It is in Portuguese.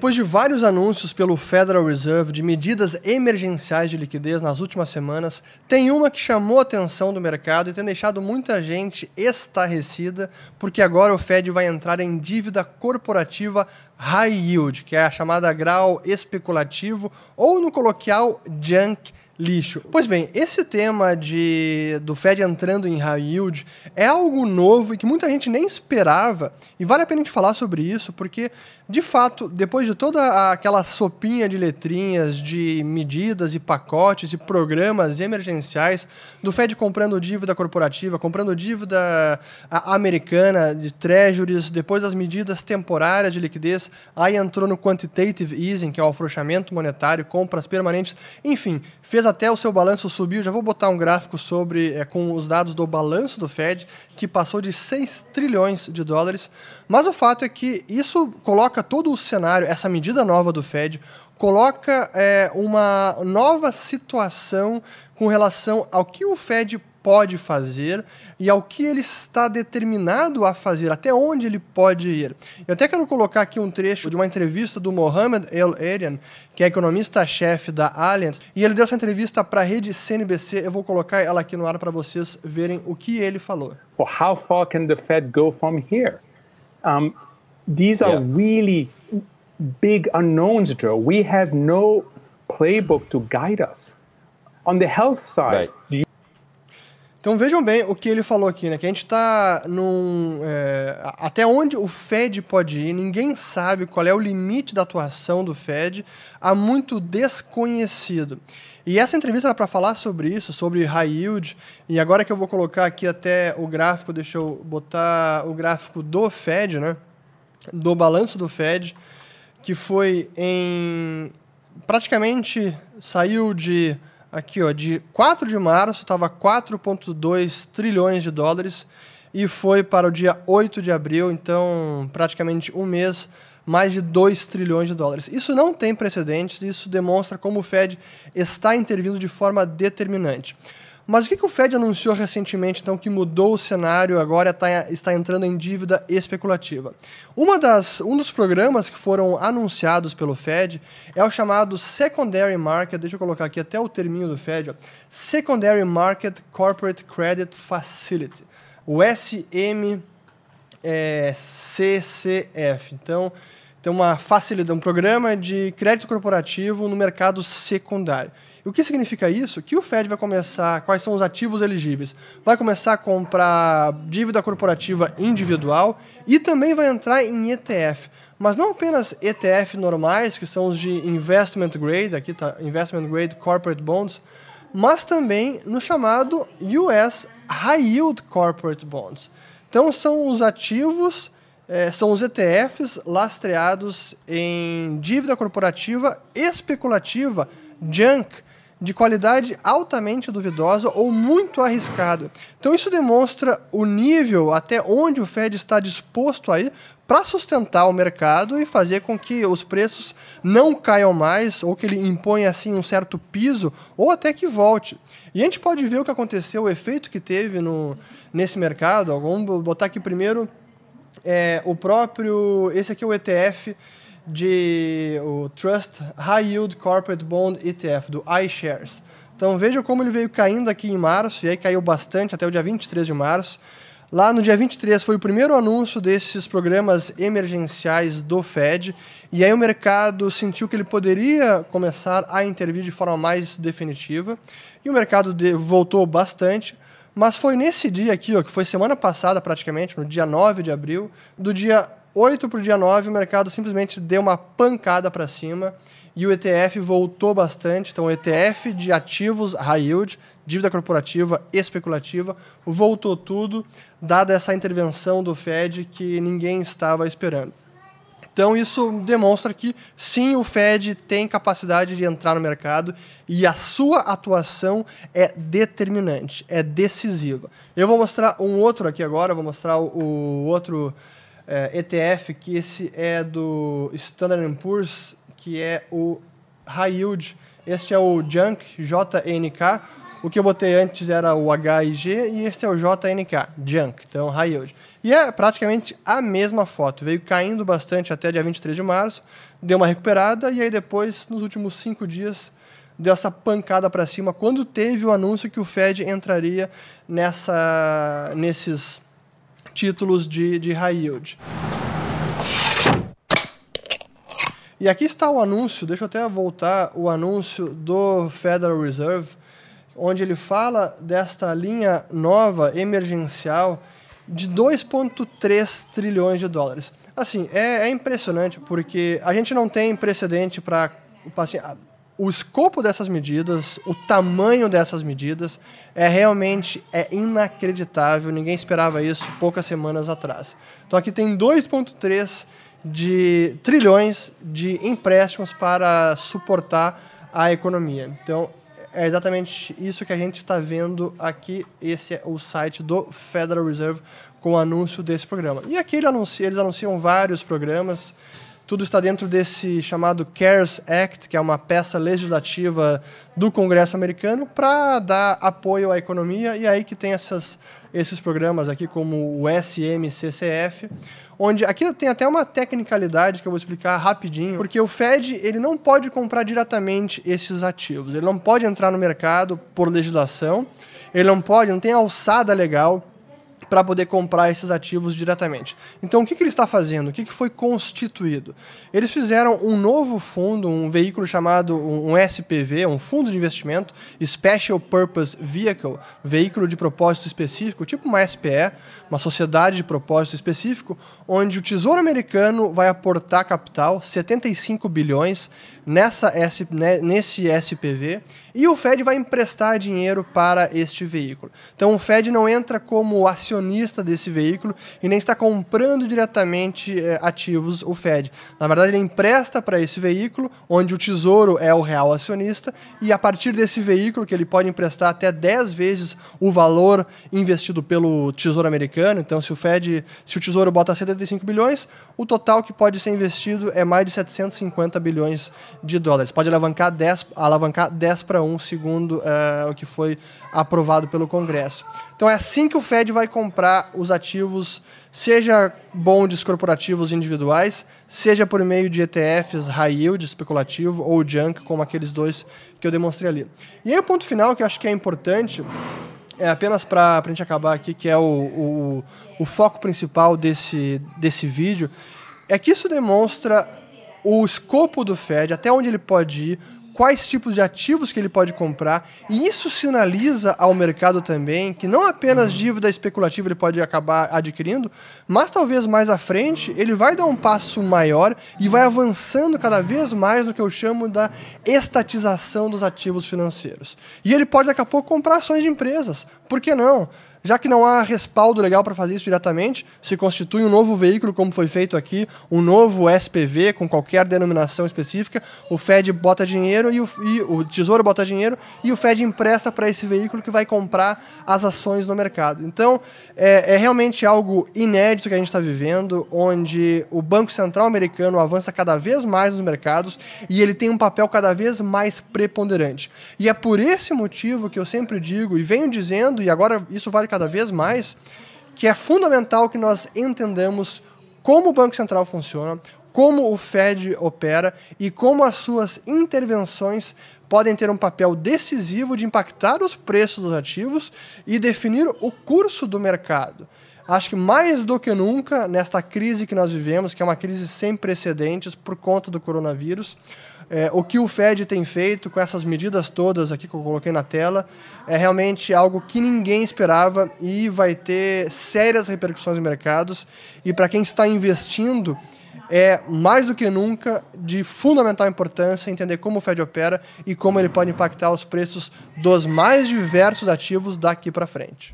Depois de vários anúncios pelo Federal Reserve de medidas emergenciais de liquidez nas últimas semanas, tem uma que chamou a atenção do mercado e tem deixado muita gente estarrecida, porque agora o Fed vai entrar em dívida corporativa high yield, que é a chamada grau especulativo, ou no coloquial junk lixo. Pois bem, esse tema de do Fed entrando em high yield é algo novo e que muita gente nem esperava, e vale a pena a gente falar sobre isso, porque de fato, depois de toda aquela sopinha de letrinhas, de medidas e pacotes e programas emergenciais, do Fed comprando dívida corporativa, comprando dívida americana de treasuries, depois das medidas temporárias de liquidez, aí entrou no quantitative easing, que é o afrouxamento monetário, compras permanentes, enfim, fez até o seu balanço subir. Já vou botar um gráfico sobre é, com os dados do balanço do Fed, que passou de 6 trilhões de dólares. Mas o fato é que isso coloca todo o cenário, essa medida nova do Fed, coloca é, uma nova situação com relação ao que o Fed pode fazer e ao que ele está determinado a fazer, até onde ele pode ir. Eu até quero colocar aqui um trecho de uma entrevista do Mohamed El Erian, que é economista-chefe da Allianz, e ele deu essa entrevista para a rede CNBC. Eu vou colocar ela aqui no ar para vocês verem o que ele falou. For how far can the Fed go from here? Um, these are yeah. really big unknowns, Joe. We have no playbook to guide us. On the health side, right. Então vejam bem o que ele falou aqui, né? Que a gente está num. É, até onde o Fed pode ir, ninguém sabe qual é o limite da atuação do Fed, há muito desconhecido. E essa entrevista era para falar sobre isso, sobre high yield. E agora que eu vou colocar aqui até o gráfico, deixa eu botar o gráfico do Fed, né? Do balanço do Fed, que foi em. praticamente saiu de Aqui, ó, de 4 de março estava 4,2 trilhões de dólares e foi para o dia 8 de abril, então praticamente um mês, mais de 2 trilhões de dólares. Isso não tem precedentes, isso demonstra como o Fed está intervindo de forma determinante. Mas o que, que o Fed anunciou recentemente, então, que mudou o cenário, agora tá, está entrando em dívida especulativa? Uma das, um dos programas que foram anunciados pelo Fed é o chamado Secondary Market, deixa eu colocar aqui até o terminho do Fed, ó, Secondary Market Corporate Credit Facility, o SMCCF. É, então, tem uma facilidade, um programa de crédito corporativo no mercado secundário. O que significa isso? Que o Fed vai começar, quais são os ativos elegíveis? Vai começar a comprar dívida corporativa individual e também vai entrar em ETF. Mas não apenas ETF normais, que são os de investment grade, aqui está investment grade corporate bonds, mas também no chamado US High Yield Corporate Bonds. Então são os ativos, eh, são os ETFs lastreados em dívida corporativa especulativa, junk, de qualidade altamente duvidosa ou muito arriscada. Então isso demonstra o nível até onde o Fed está disposto a ir para sustentar o mercado e fazer com que os preços não caiam mais ou que ele imponha assim um certo piso ou até que volte. E a gente pode ver o que aconteceu, o efeito que teve no, nesse mercado. Vamos botar aqui primeiro é, o próprio, esse aqui é o ETF de o Trust High Yield Corporate Bond ETF, do iShares. Então vejam como ele veio caindo aqui em março, e aí caiu bastante até o dia 23 de março. Lá no dia 23 foi o primeiro anúncio desses programas emergenciais do Fed, e aí o mercado sentiu que ele poderia começar a intervir de forma mais definitiva, e o mercado voltou bastante, mas foi nesse dia aqui, ó, que foi semana passada praticamente, no dia 9 de abril, do dia 8 para o dia 9, o mercado simplesmente deu uma pancada para cima e o ETF voltou bastante. Então, o ETF de ativos high yield, dívida corporativa especulativa, voltou tudo, dada essa intervenção do Fed que ninguém estava esperando. Então, isso demonstra que sim, o Fed tem capacidade de entrar no mercado e a sua atuação é determinante, é decisiva. Eu vou mostrar um outro aqui agora, vou mostrar o, outro ETF, que esse é do Standard Poor's, que é o High Yield. Este é o Junk, JNK. O que eu botei antes era o HIG e este é o JNK, Junk, então High Yield. E é praticamente a mesma foto. Veio caindo bastante até dia 23 de março, deu uma recuperada e aí depois, nos últimos cinco dias, deu essa pancada para cima quando teve o anúncio que o Fed entraria nessa, nesses títulos de, de high yield. E aqui está o anúncio, deixa eu até voltar o anúncio do Federal Reserve, onde ele fala desta linha nova emergencial de 2,3 trilhões de dólares. Assim, é, é, impressionante porque a gente não tem precedente para. Assim, o escopo dessas medidas, o tamanho dessas medidas é realmente é inacreditável. Ninguém esperava isso poucas semanas atrás. Então aqui tem 2,3 de trilhões de empréstimos para suportar a economia. Então é exatamente isso que a gente está vendo aqui. Esse é o site do Federal Reserve com o anúncio desse programa. E aqui eles anunciam, eles anunciam vários programas. Tudo está dentro desse chamado CARES Act, que é uma peça legislativa do Congresso americano para dar apoio à economia. E aí que tem essas, esses programas aqui, como o SMCCF, onde aqui tem até uma tecnicalidade que eu vou explicar rapidinho, porque o Fed ele não pode comprar diretamente esses ativos, ele não pode entrar no mercado por legislação, ele não pode, não tem alçada legal para poder comprar esses ativos diretamente. Então, o que, que ele está fazendo? O que, que foi constituído? Eles fizeram um novo fundo, um veículo chamado um SPV, um fundo de investimento, Special Purpose Vehicle, veículo de propósito específico, tipo uma SPE, uma sociedade de propósito específico, onde o Tesouro Americano vai aportar capital, 75 bilhões, nessa né, nesse SPV, e o Fed vai emprestar dinheiro para este veículo. Então, o Fed não entra como acionista acionista desse veículo e nem está comprando diretamente é, ativos o Fed. Na verdade, ele empresta para esse veículo, onde o Tesouro é o real acionista, e a partir desse veículo, que ele pode emprestar até 10 vezes o valor investido pelo Tesouro americano. Então, se o Fed, se o Tesouro bota 75 bilhões, o total que pode ser investido é mais de 750 bilhões de dólares. Pode alavancar 10, alavancar 10 para 1, segundo é, o que foi aprovado pelo Congresso. Então é assim que o Fed vai comprar os ativos, seja bondes corporativos individuais, seja por meio de ETFs high yield, especulativo, ou junk, como aqueles dois que eu demonstrei ali. E aí o ponto final que eu acho que é importante, é apenas para a gente acabar aqui, que é o, o, o foco principal desse, desse vídeo, é que isso demonstra o escopo do Fed, até onde ele pode ir, quais tipos de ativos que ele pode comprar, e isso sinaliza ao mercado também que não apenas dívida especulativa ele pode acabar adquirindo, mas talvez mais à frente ele vai dar um passo maior e vai avançando cada vez mais no que eu chamo da estatização dos ativos financeiros. E ele pode daqui a pouco comprar ações de empresas, por que não? Já que não há respaldo legal para fazer isso diretamente, se constitui um novo veículo, como foi feito aqui, um novo SPV com qualquer denominação específica. O Fed bota dinheiro e o, e o Tesouro bota dinheiro e o Fed empresta para esse veículo que vai comprar as ações no mercado. Então, é, é realmente algo inédito que a gente está vivendo, onde o Banco Central americano avança cada vez mais nos mercados e ele tem um papel cada vez mais preponderante. E é por esse motivo que eu sempre digo e venho dizendo, e agora isso vale cada vez mais, que é fundamental que nós entendamos como o Banco Central funciona, como o Fed opera e como as suas intervenções podem ter um papel decisivo de impactar os preços dos ativos e definir o curso do mercado. Acho que mais do que nunca, nesta crise que nós vivemos, que é uma crise sem precedentes por conta do coronavírus, é, o que o Fed tem feito com essas medidas todas aqui que eu coloquei na tela é realmente algo que ninguém esperava e vai ter sérias repercussões em mercados. E para quem está investindo, é mais do que nunca de fundamental importância entender como o Fed opera e como ele pode impactar os preços dos mais diversos ativos daqui para frente.